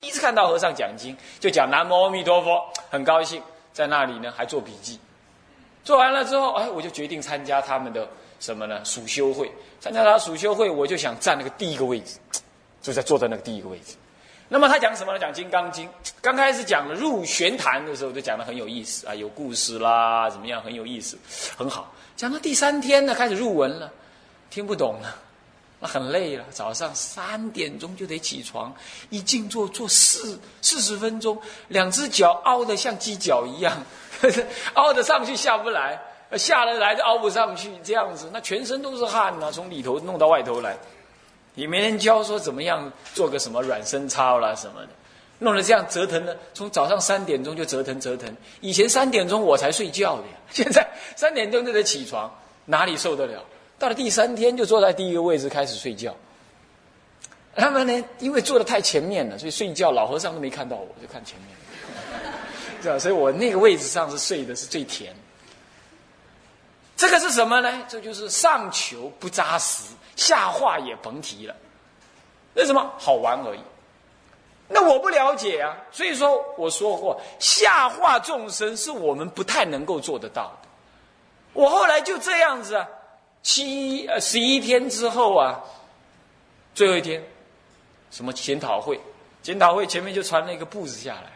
第一次看到和尚讲经，就讲南无阿弥陀佛，很高兴，在那里呢还做笔记。做完了之后，哎，我就决定参加他们的什么呢？暑修会。参加他暑修会，我就想占那个第一个位置，就在坐在那个第一个位置。那么他讲什么呢？讲《金刚经》。刚开始讲了入玄坛的时候，就讲的很有意思啊，有故事啦，怎么样，很有意思，很好。讲到第三天呢，开始入文了，听不懂了。那很累了，早上三点钟就得起床，一静坐坐四四十分钟，两只脚凹得像鸡脚一样，凹得上去下不来，下了来就凹不上去，这样子，那全身都是汗呐，从里头弄到外头来，也没人教说怎么样做个什么软身操啦什么的，弄得这样折腾的，从早上三点钟就折腾折腾，以前三点钟我才睡觉的，现在三点钟就得起床，哪里受得了？到了第三天，就坐在第一个位置开始睡觉。他们呢，因为坐的太前面了，所以睡觉老和尚都没看到我，就看前面，是吧？所以我那个位置上是睡的是最甜。这个是什么呢？这就是上求不扎实，下化也甭提了。为什么？好玩而已。那我不了解啊，所以说我说过，下化众生是我们不太能够做得到的。我后来就这样子啊。七呃十一天之后啊，最后一天，什么检讨会？检讨会前面就传了一个布子下来。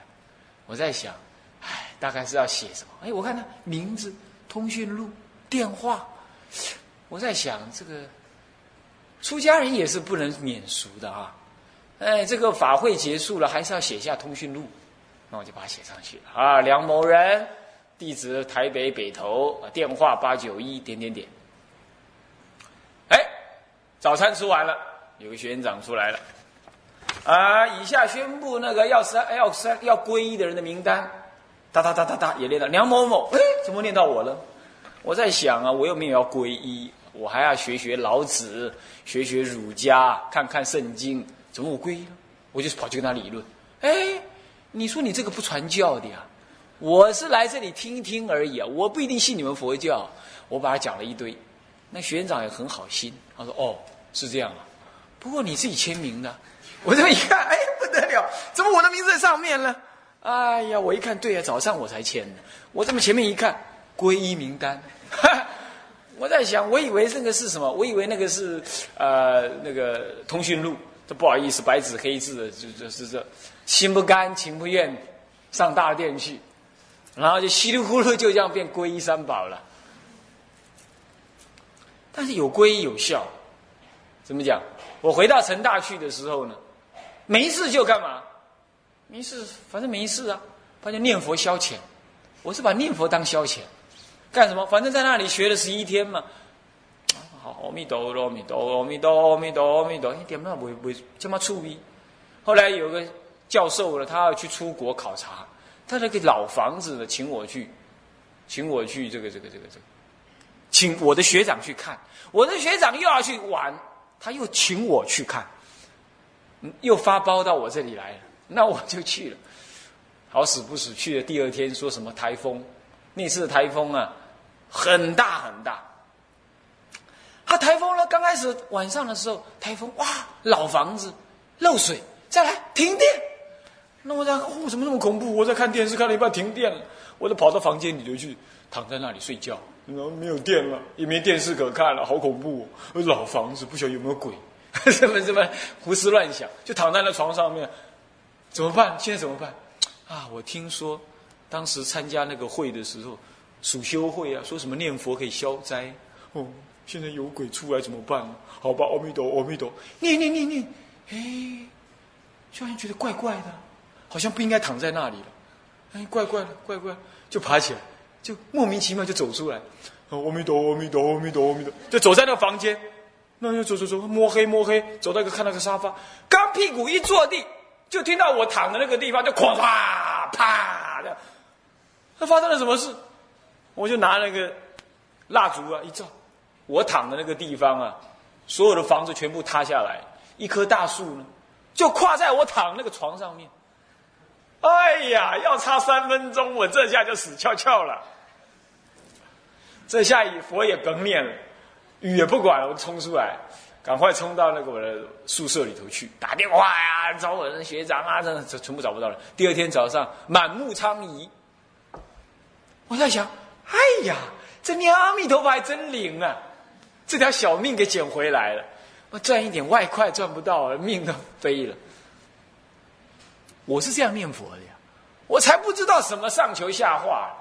我在想，哎，大概是要写什么？哎，我看他名字、通讯录、电话。我在想，这个出家人也是不能免俗的啊。哎，这个法会结束了，还是要写下通讯录。那我就把它写上去了啊。梁某人，地址台北北投，电话八九一点点点。早餐吃完了，有个学院长出来了，啊！以下宣布那个要三要三要皈依的人的名单，哒哒哒哒哒也念到梁某某，哎，怎么念到我了？我在想啊，我又没有要皈依，我还要学学老子，学学儒家，看看圣经，怎么我皈依了？我就是跑去跟他理论，哎，你说你这个不传教的呀？我是来这里听一听而已啊，我不一定信你们佛教。我把他讲了一堆，那学院长也很好心，他说哦。是这样啊，不过你自己签名的，我这么一看，哎，不得了，怎么我的名字在上面呢？哎呀，我一看，对呀，早上我才签的，我这么前面一看，皈依名单，哈 我在想，我以为那个是什么？我以为那个是呃那个通讯录，这不好意思，白纸黑字的，就就是这，心不甘情不愿上大殿去，然后就稀里糊涂就这样变皈依三宝了。但是有皈依有效。怎么讲？我回到成大去的时候呢，没事就干嘛？没事，反正没事啊，反正念佛消遣。我是把念佛当消遣，干什么？反正在那里学了十一天嘛。好，阿弥陀佛，阿弥陀佛，阿弥陀佛，阿弥陀佛，阿弥陀佛，一点都不不这么粗鄙。后来有个教授呢，他要去出国考察，他那个老房子呢，请我去，请我去这个这个这个这个，请我的学长去看，我的学长又要去玩。他又请我去看，又发包到我这里来了，那我就去了。好死不死，去了第二天说什么台风，那次台风啊，很大很大。他台风呢，刚开始晚上的时候，台风哇，老房子漏水，再来停电。那我在哦，怎么那么恐怖？我在看电视看了一半停电了，我就跑到房间里头去，躺在那里睡觉。然后没有电了，也没电视可看了，好恐怖！哦！老房子不晓得有没有鬼，什么什么胡思乱想，就躺在那床上面，怎么办？现在怎么办？啊！我听说当时参加那个会的时候，暑修会啊，说什么念佛可以消灾。哦，现在有鬼出来怎么办？好吧，阿弥陀，阿弥陀，念念念念，哎，突然觉得怪怪的，好像不应该躺在那里了，哎，怪怪的，怪怪，就爬起来。就莫名其妙就走出来，阿弥陀阿弥陀阿弥陀阿弥陀，就走在那个房间，那就走走走，摸黑摸黑，走到一个看那个沙发，刚屁股一坐地，就听到我躺的那个地方就哐啪啪的，那发生了什么事？我就拿那个蜡烛啊一照，我躺的那个地方啊，所有的房子全部塌下来，一棵大树呢，就跨在我躺那个床上面，哎呀，要差三分钟，我这下就死翘翘了。这下雨佛也甭念了，雨也不管了，我冲出来，赶快冲到那个我的宿舍里头去打电话呀，找我的学长啊，这这全部找不到了。第二天早上满目疮痍，我在想，哎呀，这念阿弥陀佛还真灵啊！这条小命给捡回来了，我赚一点外快赚不到，命都飞了。我是这样念佛的呀，我才不知道什么上求下化，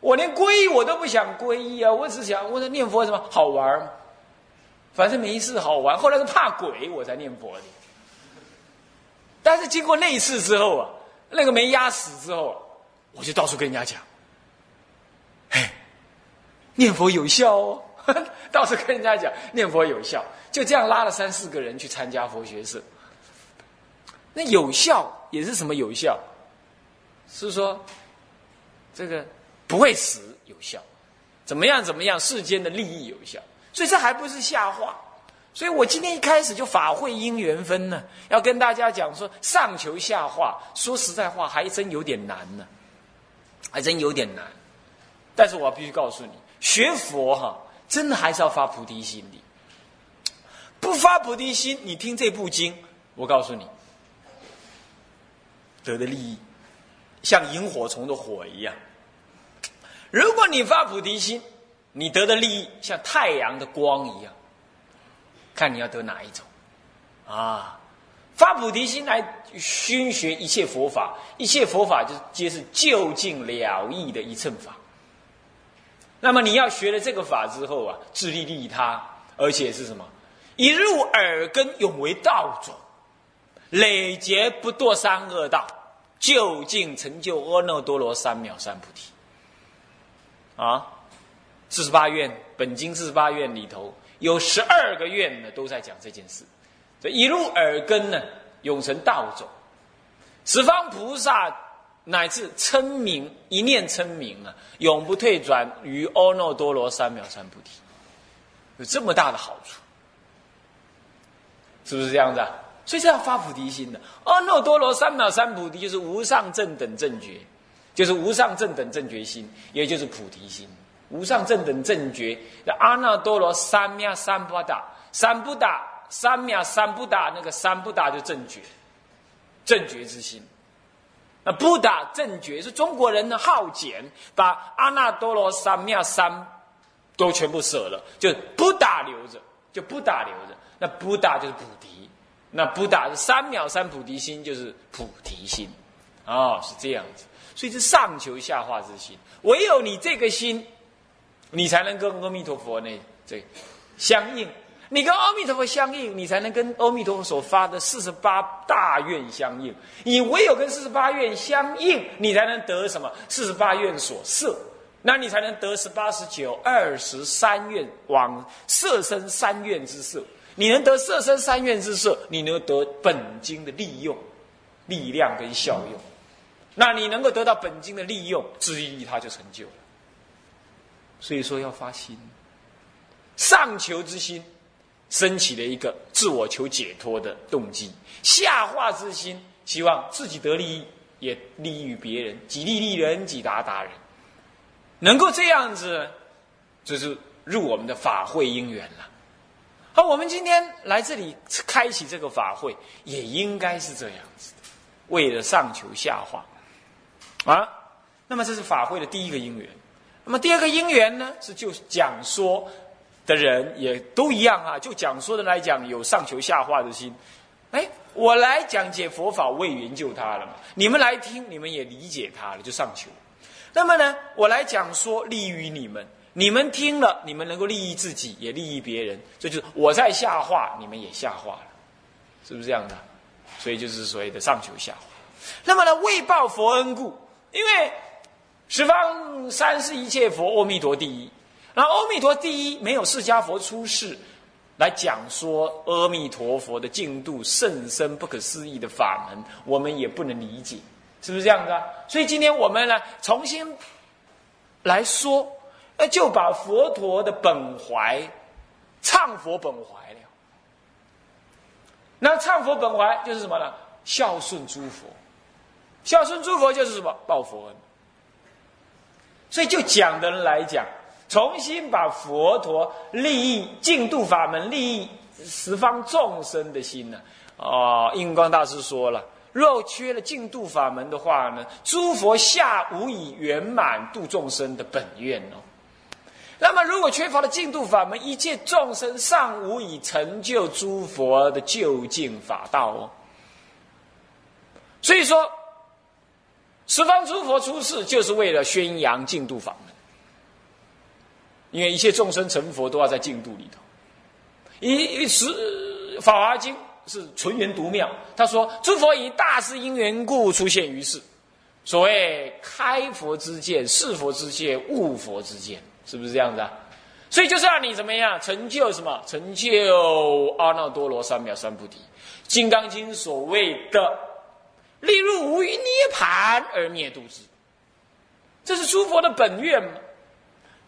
我连皈依我都不想皈依啊！我只想，我在念佛什么好玩反正没事好玩。后来是怕鬼，我才念佛的。但是经过那一次之后啊，那个没压死之后，我就到处跟人家讲，嘿，念佛有效哦。到处跟人家讲念佛有效，就这样拉了三四个人去参加佛学社。那有效也是什么有效？是说这个不会死有效，怎么样怎么样世间的利益有效，所以这还不是下话。所以我今天一开始就法会因缘分呢，要跟大家讲说上求下化，说实在话还真有点难呢，还真有点难。但是我必须告诉你，学佛哈。真的还是要发菩提心的，不发菩提心，你听这部经，我告诉你，得的利益像萤火虫的火一样。如果你发菩提心，你得的利益像太阳的光一样。看你要得哪一种啊？发菩提心来熏学一切佛法，一切佛法就皆是就近了义的一乘法。那么你要学了这个法之后啊，自利利他，而且是什么？一入耳根，永为道种，累劫不堕三恶道，究竟成就阿耨多罗三藐三菩提。啊，四十八愿本经四十八愿里头有十二个愿呢，都在讲这件事。这一入耳根呢，永成道种，十方菩萨。乃至称名一念称名啊，永不退转于阿耨多罗三藐三菩提，有这么大的好处，是不是这样子啊？所以是要发菩提心的。阿耨多罗三藐三菩提就是无上正等正觉，就是无上正等正觉心，也就是菩提心。无上正等正觉，阿耨多罗三藐三不达，三不打三藐三不打，那个三不打就正觉，正觉之心。那不打正觉是中国人的好简，把阿耨多罗三藐三都全部舍了，就不打留着，就不打留着。那不打就是菩提，那不打三藐三菩提心，就是菩提心，哦，是这样子。所以是上求下化之心，唯有你这个心，你才能跟阿弥陀佛呢这相应。你跟阿弥陀佛相应，你才能跟阿弥陀佛所发的四十八大愿相应。你唯有跟四十八愿相应，你才能得什么？四十八愿所摄，那你才能得十八、十九、二十三愿往摄身三愿之摄。你能得色身三愿之色，你能得本经的利用、力量跟效用。那你能够得到本经的利用，之一他就成就了。所以说要发心，上求之心。升起了一个自我求解脱的动机，下化之心，希望自己得利益，也利于别人，己利利人，己达达人，能够这样子，就是入我们的法会因缘了。好，我们今天来这里开启这个法会，也应该是这样子的，为了上求下化啊。那么这是法会的第一个因缘。那么第二个因缘呢，是就讲说。的人也都一样啊，就讲说的来讲，有上求下化的心。哎，我来讲解佛法，为援救他了嘛。你们来听，你们也理解他了，就上求。那么呢，我来讲说利于你们，你们听了，你们能够利益自己，也利益别人。这就是我在下化，你们也下化了，是不是这样的？所以就是所谓的上求下化。那么呢，为报佛恩故，因为十方三世一切佛，阿弥陀第一。那阿弥陀第一，没有释迦佛出世来讲说阿弥陀佛的净度甚深不可思议的法门，我们也不能理解，是不是这样子？所以今天我们呢，重新来说，那，就把佛陀的本怀唱佛本怀了。那唱佛本怀就是什么呢？孝顺诸佛，孝顺诸佛就是什么？报佛恩。所以就讲的人来讲。重新把佛陀利益净度法门利益十方众生的心呢？哦，印光大师说了，若缺了净度法门的话呢，诸佛下无以圆满度众生的本愿哦。那么，如果缺乏了净度法门，一切众生尚无以成就诸佛的究竟法道哦。所以说，十方诸佛出世就是为了宣扬净度法门，因为一切众生成佛都要在净度里头。一十《法华经》是纯元独妙，他说：“诸佛以大事因缘故出现于世，所谓开佛之见、是佛之见、悟佛之见。”是不是这样子啊？所以就是让你怎么样成就什么？成就阿耨多罗三藐三菩提，《金刚经》所谓的“例入无余涅盘而灭度之”，这是诸佛的本愿？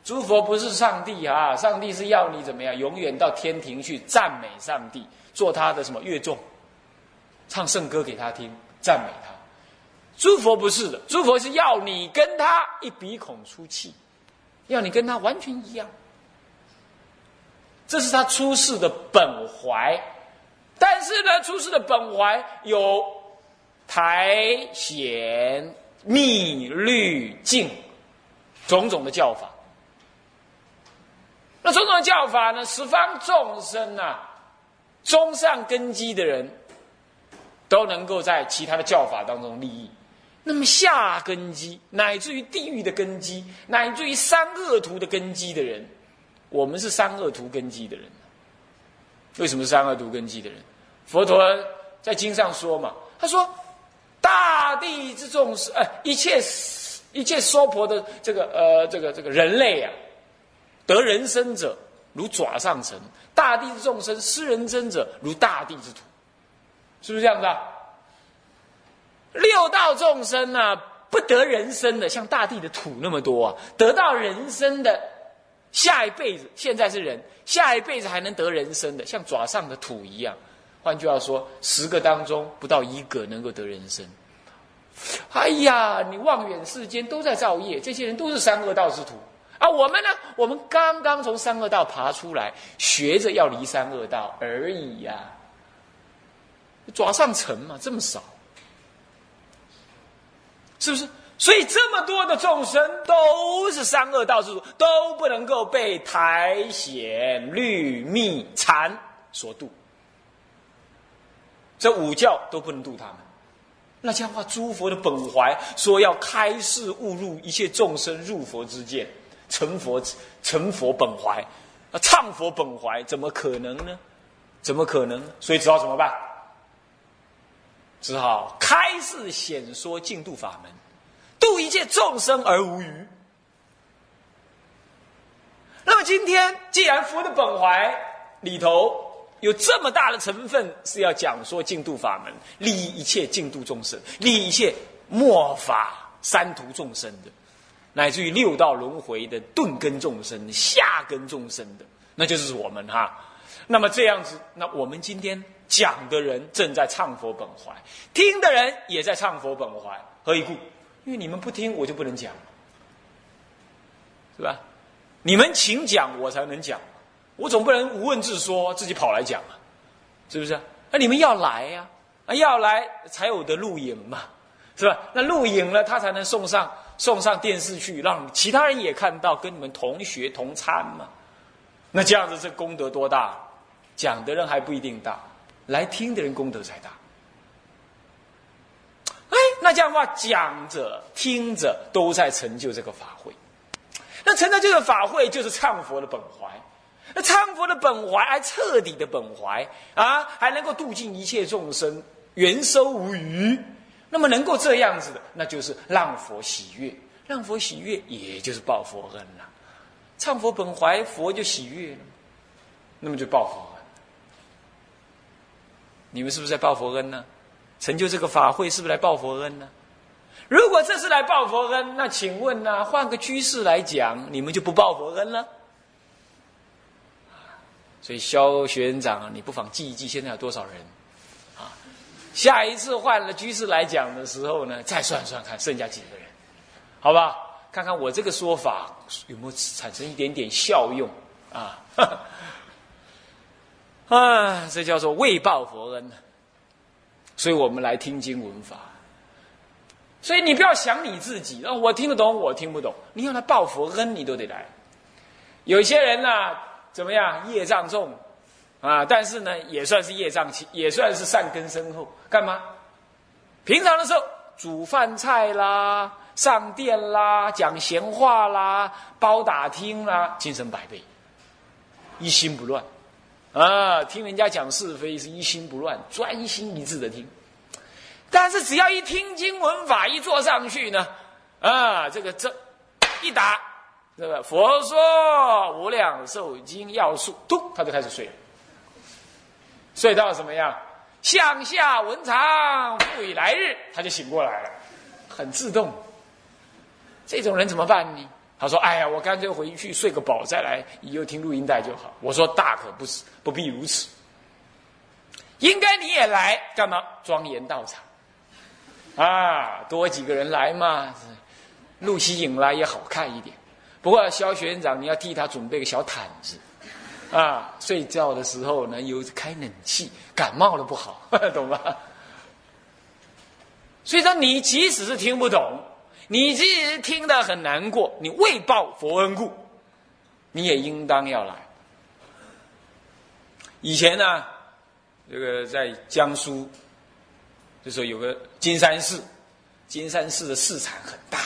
诸佛不是上帝啊！上帝是要你怎么样？永远到天庭去赞美上帝，做他的什么乐众，唱圣歌给他听，赞美他。诸佛不是的，诸佛是要你跟他一鼻孔出气。要你跟他完全一样，这是他出世的本怀。但是呢，出世的本怀有台、显、密、律、净种种的叫法。那种种的叫法呢，十方众生啊，中上根基的人，都能够在其他的叫法当中利益。那么下根基，乃至于地狱的根基，乃至于三恶图的根基的人，我们是三恶图根基的人。为什么三恶图根基的人？佛陀在经上说嘛，他说：“大地之众生，哎，一切一切娑婆的这个呃这个这个人类啊，得人身者如爪上尘；大地之众生失人身者如大地之土。”是不是这样子啊？六道众生呢，不得人生的，像大地的土那么多啊；得到人生的，下一辈子现在是人，下一辈子还能得人生的，像爪上的土一样。换句话说，十个当中不到一个能够得人生。哎呀，你望远世间都在造业，这些人都是三恶道之徒啊！我们呢，我们刚刚从三恶道爬出来，学着要离三恶道而已呀。爪上尘嘛，这么少。是不是？所以这么多的众生都是三恶道之主，都不能够被苔藓、绿密、禅所度。这五教都不能度他们。那这样的话，诸佛的本怀说要开示悟入一切众生入佛之见，成佛成佛本怀，啊，唱佛本怀，怎么可能呢？怎么可能？所以只好怎么办？只好开示显说净度法门，度一切众生而无余。那么今天既然佛的本怀里头有这么大的成分是要讲说净度法门，利益一切净度众生，利益一切末法三途众生的，乃至于六道轮回的顿根众生、下根众生的，那就是我们哈。那么这样子，那我们今天。讲的人正在唱佛本怀，听的人也在唱佛本怀，何以故？因为你们不听，我就不能讲，是吧？你们请讲，我才能讲，我总不能无问自说，自己跑来讲啊，是不是？那你们要来呀，啊，要来才有的录影嘛，是吧？那录影了，他才能送上送上电视去，让其他人也看到，跟你们同学同参嘛。那这样子，这功德多大？讲的人还不一定大。来听的人功德才大，哎，那这样的话，讲者、听者都在成就这个法会。那成就这个法会，就是唱佛的本怀。那唱佛的本怀，还彻底的本怀啊，还能够度尽一切众生，圆收无余。那么能够这样子的，那就是让佛喜悦，让佛喜悦，也就是报佛恩了。唱佛本怀，佛就喜悦了，那么就报佛。你们是不是在报佛恩呢？成就这个法会是不是来报佛恩呢？如果这是来报佛恩，那请问呢？换个居士来讲，你们就不报佛恩了？所以肖学院长，你不妨记一记，现在有多少人？下一次换了居士来讲的时候呢，再算算看剩下几个人，好吧？看看我这个说法有没有产生一点点效用啊？啊，这叫做未报佛恩所以我们来听经闻法。所以你不要想你自己，啊，我听得懂，我听不懂。你要来报佛恩，你都得来。有些人呢，怎么样？业障重啊，但是呢，也算是业障轻，也算是善根深厚。干嘛？平常的时候煮饭菜啦，上殿啦，讲闲话啦，包打听啦，精神百倍，一心不乱。啊，听人家讲是非是一心不乱，专心一致的听。但是只要一听经文法，一坐上去呢，啊，这个这一打，这个佛说无量寿经要素，咚，他就开始睡了。睡到什么样？向下文长，复以来日，他就醒过来了，很自动。这种人怎么办呢？他说：“哎呀，我干脆回去睡个饱再来，以后听录音带就好。”我说：“大可不是，不必如此。应该你也来干嘛？庄严道场啊，多几个人来嘛，录起影来也好看一点。不过肖学院长，你要替他准备个小毯子啊，睡觉的时候呢有开冷气，感冒了不好，懂吗？所以说，你即使是听不懂。”你即使听得很难过，你未报佛恩故，你也应当要来。以前呢，这个在江苏，就说有个金山寺，金山寺的寺产很大，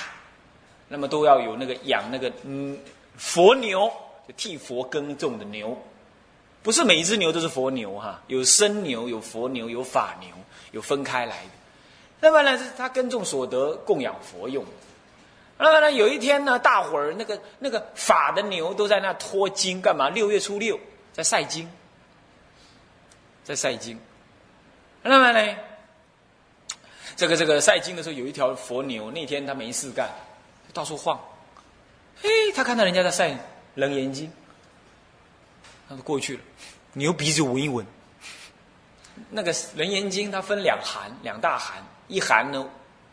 那么都要有那个养那个嗯佛牛，就替佛耕种的牛，不是每一只牛都是佛牛哈，有生牛、有佛牛、有法牛，有分开来的。那么呢，是他耕种所得供养佛用。那么呢，有一天呢，大伙儿那个那个法的牛都在那脱经，干嘛？六月初六在晒经，在晒经。那么呢，这个这个晒经的时候，有一条佛牛，那天他没事干，到处晃。嘿，他看到人家在晒《楞严经》，他就过去了，牛鼻子闻一闻。那个《楞严经》它分两函，两大函。一函呢，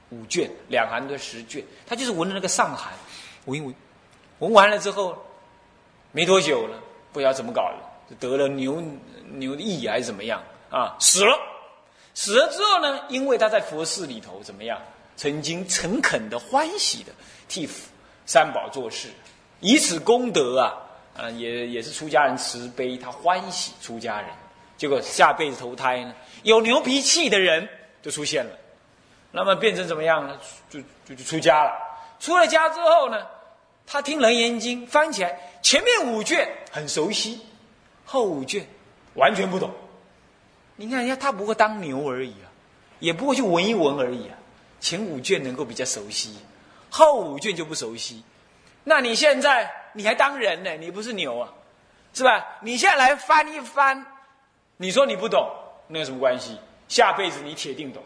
五卷；两函的十卷。他就是闻了那个上函，闻一闻，闻完了之后，没多久了，不知道怎么搞的，就得了牛牛疫还是怎么样啊？死了，死了之后呢，因为他在佛寺里头怎么样，曾经诚恳的欢喜的替三宝做事，以此功德啊，啊，也也是出家人慈悲，他欢喜出家人，结果下辈子投胎呢，有牛脾气的人就出现了。那么变成怎么样呢？就就就出家了。出了家之后呢，他听《楞严经》，翻起来前面五卷很熟悉，后五卷完全不懂。你看人家他不过当牛而已啊，也不过去闻一闻而已啊。前五卷能够比较熟悉，后五卷就不熟悉。那你现在你还当人呢？你不是牛啊，是吧？你现在来翻一翻，你说你不懂，那有什么关系？下辈子你铁定懂。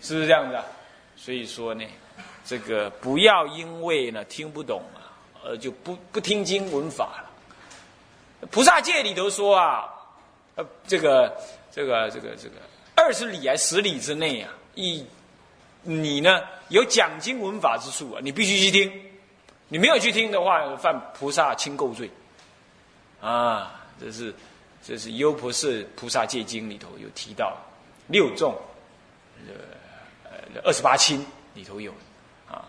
是不是这样子啊？所以说呢，这个不要因为呢听不懂啊，而就不不听经闻法了。菩萨戒里头说啊，呃，这个这个这个这个二十里还十里之内啊，一你呢有讲经闻法之处啊，你必须去听。你没有去听的话，犯菩萨轻垢罪。啊，这是这是优婆塞菩萨戒经里头有提到六众，呃。二十八亲里头有啊，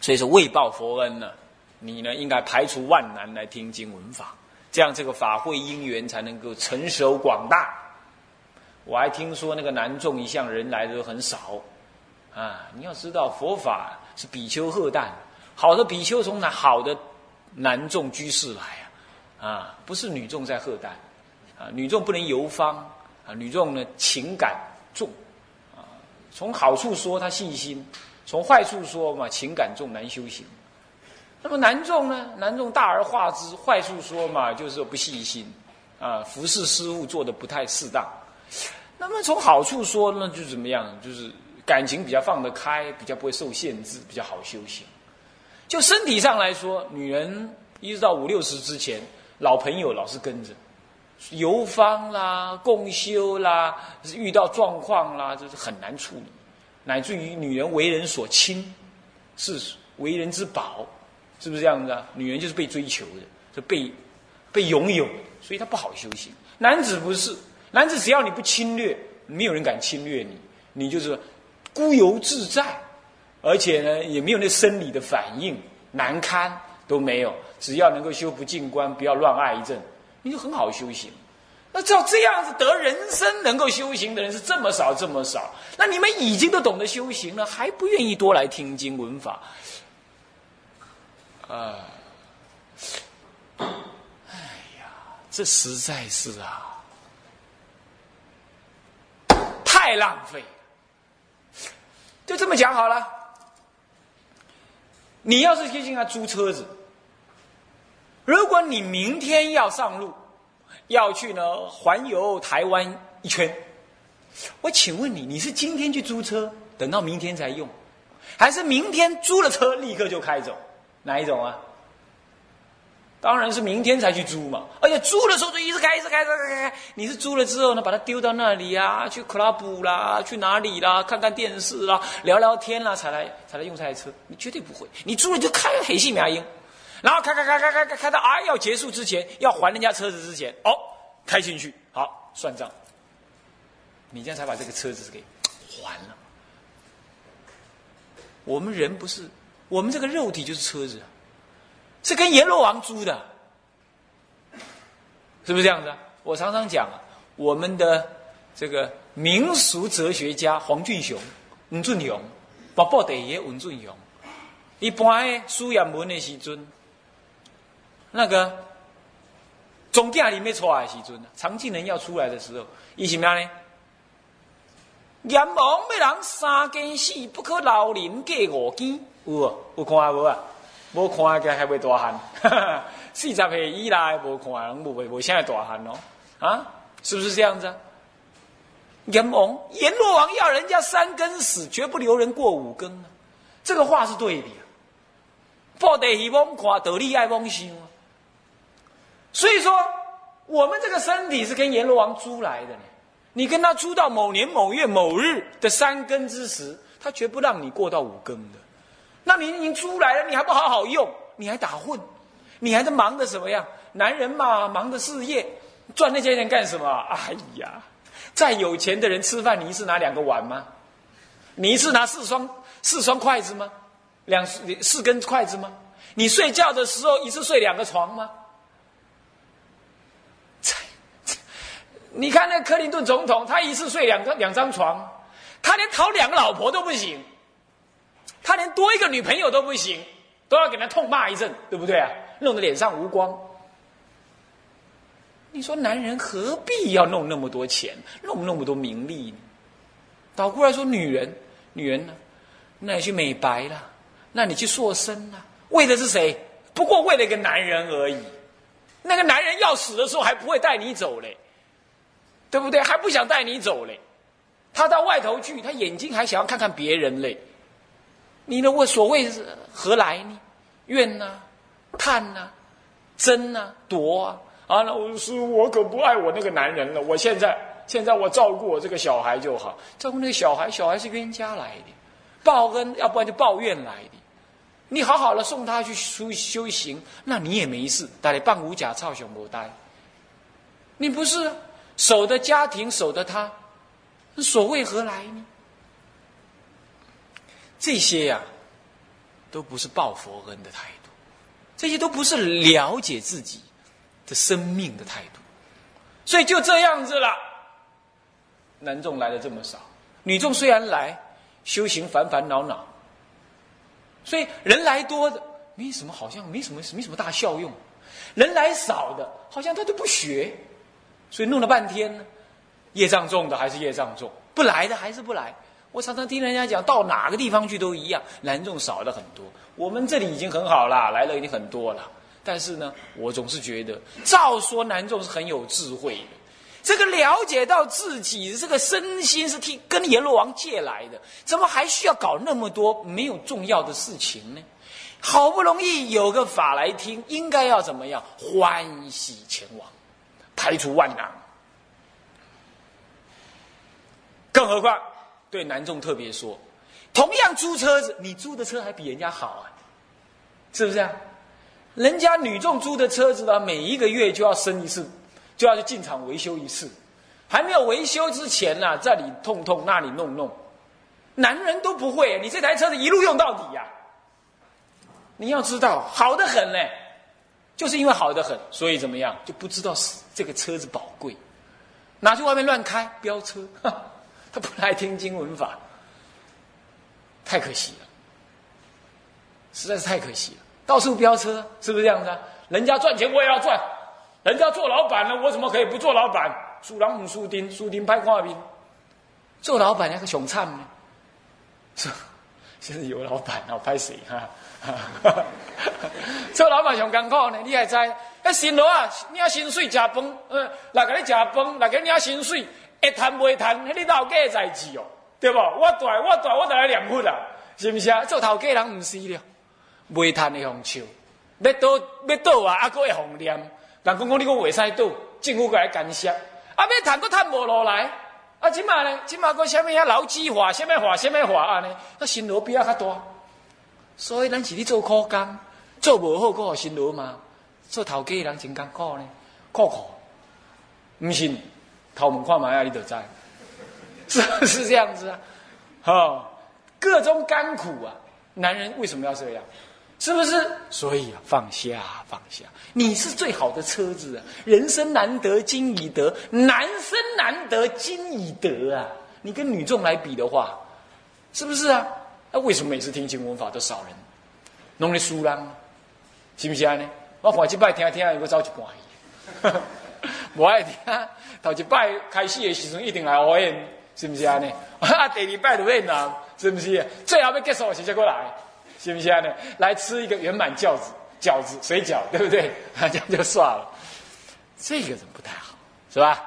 所以说为报佛恩呢，你呢应该排除万难来听经闻法，这样这个法会因缘才能够成熟广大。我还听说那个南众一向人来的都很少啊，你要知道佛法是比丘贺诞，好的比丘从哪好的男众居士来啊，啊不是女众在贺诞啊，女众不能游方啊，女众呢情感重。从好处说他细心，从坏处说嘛情感重难修行。那么难重呢？难重大而化之。坏处说嘛就是不细心，啊服侍师傅做的不太适当。那么从好处说呢就怎么样？就是感情比较放得开，比较不会受限制，比较好修行。就身体上来说，女人一直到五六十之前，老朋友老是跟着。游方啦，共修啦，遇到状况啦，就是很难处理，乃至于女人为人所亲，是为人之宝，是不是这样子啊？女人就是被追求的，是被被拥有，所以她不好修行。男子不是，男子只要你不侵略，没有人敢侵略你，你就是孤游自在，而且呢，也没有那生理的反应，难堪都没有。只要能够修不净观，不要乱爱一阵，你就很好修行。那照这样子得人生能够修行的人是这么少这么少，那你们已经都懂得修行了，还不愿意多来听经闻法？啊，哎呀，这实在是啊，太浪费。就这么讲好了，你要是去他租车子，如果你明天要上路。要去呢，环游台湾一圈。我请问你，你是今天去租车，等到明天才用，还是明天租了车立刻就开走？哪一种啊？当然是明天才去租嘛。而且租的时候就一直开，一直开，开开开。你是租了之后呢，把它丢到那里啊，去 club 啦，去哪里啦，看看电视啦，聊聊天啦，才来才来用这台车。你绝对不会，你租了就开，黑戏苗音。然后开开开开开开到啊要结束之前，要还人家车子之前，哦，开进去，好算账。你这样才把这个车子给还了。我们人不是，我们这个肉体就是车子，是跟阎罗王租的，是不是这样子？我常常讲，我们的这个民俗哲学家黄俊雄、文俊雄、八宝大爷文俊雄，一般的书言文的时阵。那个总店里面出来的时阵，常进人要出来的时候，伊是咩呢？阎王要人三更死，不可老人过五更。有有看无啊？无看个还未大汉，四十岁以来无看，无无无现在大汉哦。啊，是不是这样子啊？阎王阎罗王要人家三更死，绝不留人过五更啊。这个话是对的。报地希望看道理爱妄想。所以说，我们这个身体是跟阎罗王租来的呢。你跟他租到某年某月某日的三更之时，他绝不让你过到五更的。那你已经租来了，你还不好好用，你还打混，你还在忙着什么呀？男人嘛，忙着事业，赚那些钱干什么？哎呀，再有钱的人吃饭，你一次拿两个碗吗？你一次拿四双四双筷子吗？两四根筷子吗？你睡觉的时候一次睡两个床吗？你看那克林顿总统，他一次睡两个两张床，他连讨两个老婆都不行，他连多一个女朋友都不行，都要给他痛骂一阵，对不对啊？弄得脸上无光。你说男人何必要弄那么多钱，弄那么多名利呢？倒过来说，女人，女人呢？那你去美白了，那你去塑身了，为的是谁？不过为了一个男人而已。那个男人要死的时候还不会带你走嘞。对不对？还不想带你走嘞，他到外头去，他眼睛还想要看看别人嘞。你呢？我所谓是何来呢？怨呐，叹呐，争呐，夺啊！啊，那我是我可不爱我那个男人了。我现在现在我照顾我这个小孩就好，照顾那个小孩，小孩是冤家来的，报恩要不然就抱怨来的。你好好的送他去修修行，那你也没事。带来半五甲操熊不呆，你不是？守的家庭，守的他，所谓何来呢？这些呀，都不是报佛恩的态度，这些都不是了解自己的生命的态度。所以就这样子了。男众来的这么少，女众虽然来修行，烦烦恼恼，所以人来多的没什么，好像没什么没什么大效用；人来少的，好像他都不学。所以弄了半天呢，业障重的还是业障重，不来的还是不来。我常常听人家讲，到哪个地方去都一样，难众少的很多。我们这里已经很好了，来了已经很多了。但是呢，我总是觉得，照说难众是很有智慧的，这个了解到自己这个身心是替跟阎罗王借来的，怎么还需要搞那么多没有重要的事情呢？好不容易有个法来听，应该要怎么样？欢喜前往。排除万难，更何况对男众特别说，同样租车子，你租的车还比人家好啊，是不是啊？人家女众租的车子呢，每一个月就要升一次，就要去进厂维修一次。还没有维修之前呢，这里痛痛那里弄弄，男人都不会。你这台车子一路用到底呀！你要知道，好的很呢，就是因为好的很，所以怎么样就不知道是这个车子宝贵，拿去外面乱开飙车，他不来听经文法，太可惜了，实在是太可惜了。到处飙车，是不是这样子啊？人家赚钱我也要赚，人家做老板了，我怎么可以不做老板？输人唔输丁，输丁拍挂面。做老板那个熊灿呢？是，现在有老板好，拍谁哈？做老板上艰苦呢，你还知？那新罗啊，你要薪水吃饭，呃，来给你吃饭，来给你薪水，会谈不谈？那你老家在志哦，对不？我大我大我来念佛啦，是不是啊？做头家人唔是了，未谈的红笑，要倒要倒啊，还佫会红念。人讲讲你个未使倒，政府过来干涉。啊！要谈都谈无落来，啊！即嘛呢？即嘛个什么遐劳基法？什么法？什么法啊？呢？那新罗比较较大，所以咱是咧做苦工，做无好，个新罗嘛。做头家的人真艰苦呢，苦苦。唔信，头门看埋啊，你就知，是是这样子啊。哈，各种甘苦啊，男人为什么要这样？是不是？所以啊，放下，放下。你是最好的车子啊！人生难得今已得，男生难得今已得啊！你跟女众来比的话，是不是啊？那为什么每次听经文法都少人，弄得输人？是不是啊？呢？我反一拜听听，又走一半。我爱听，头一拜开始的时候一定来応援，是不是啊？呢？啊，第二拜就演啦，是不是？最后要结束的时才过来。行不行呢？来吃一个圆满饺子、饺子、水饺，对不对？这样就算了。这个人不太好，是吧？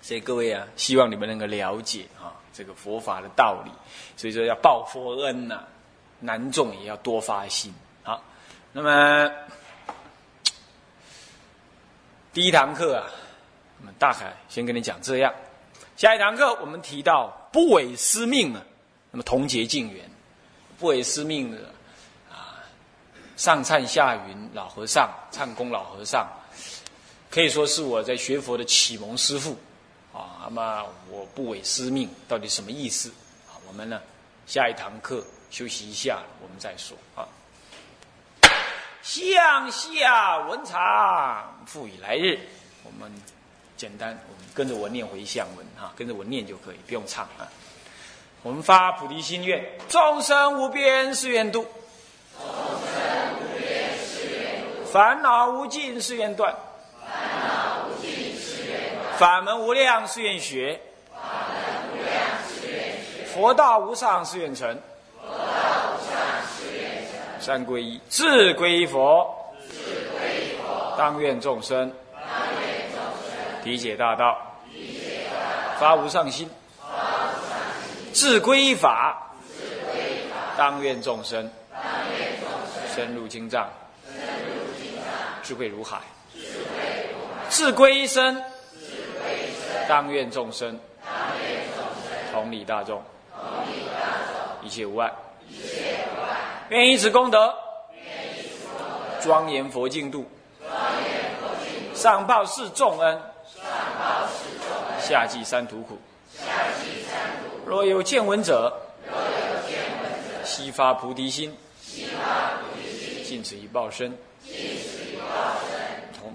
所以各位啊，希望你们能够了解啊，这个佛法的道理。所以说要报佛恩呐，难众也要多发心。好，那么第一堂课啊，我们大概先跟你讲这样。下一堂课我们提到不违师命啊，那么同结净缘。不违师命的，上灿下云老和尚，唱功老和尚，可以说是我在学佛的启蒙师父啊。那么我不违师命到底什么意思啊？我们呢下一堂课休息一下，我们再说啊。向下文长，复以来日。我们简单，我们跟着我念回向文哈，跟着我念就可以，不用唱啊。我们发菩提心愿，众生无边誓愿度，烦恼无尽誓愿断，烦恼无尽誓愿断，法门无量誓愿学，法门无量誓愿学，佛道无上誓愿成，佛道无上誓愿成，三皈依，自皈依佛，自皈依佛，当愿众生，当愿众生，理解大道，理解大道，发无上心。自归法，当愿众生。深入经藏，智慧如海；智归身，当愿众生。同理大众，一切无碍。愿以此功德，庄严佛净土，上报四重恩，下济三途苦。若有见闻者，悉发菩提心，尽此一报身，